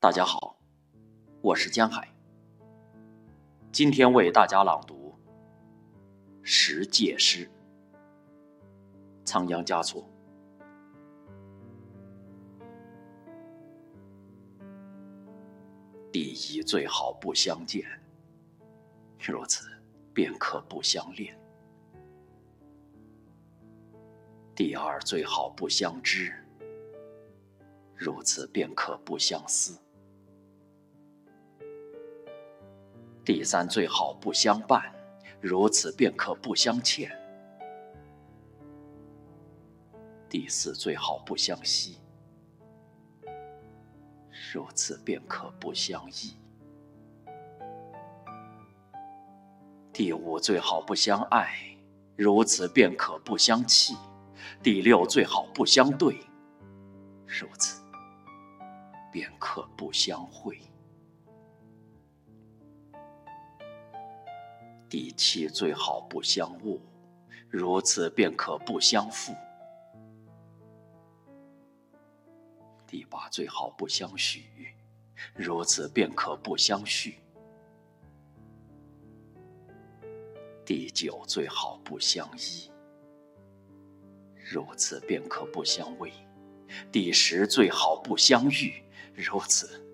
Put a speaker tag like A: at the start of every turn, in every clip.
A: 大家好，我是江海。今天为大家朗读《十戒诗》，仓央嘉措。第一，最好不相见，如此便可不相恋；第二，最好不相知，如此便可不相思。第三，最好不相伴，如此便可不相欠；第四，最好不相惜，如此便可不相依；第五，最好不相爱，如此便可不相弃；第六，最好不相对，如此便可不相会。第七，最好不相误，如此便可不相负；第八，最好不相许，如此便可不相续；第九，最好不相依，如此便可不相偎；第十，最好不相遇，如此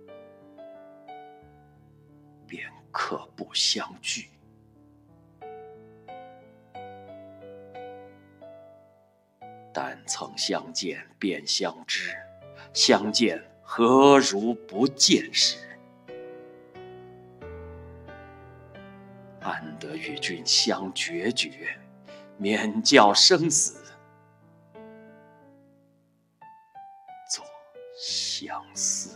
A: 便可不相聚。但曾相见便相知，相见何如不见时？安得与君相决绝，免教生死作相思。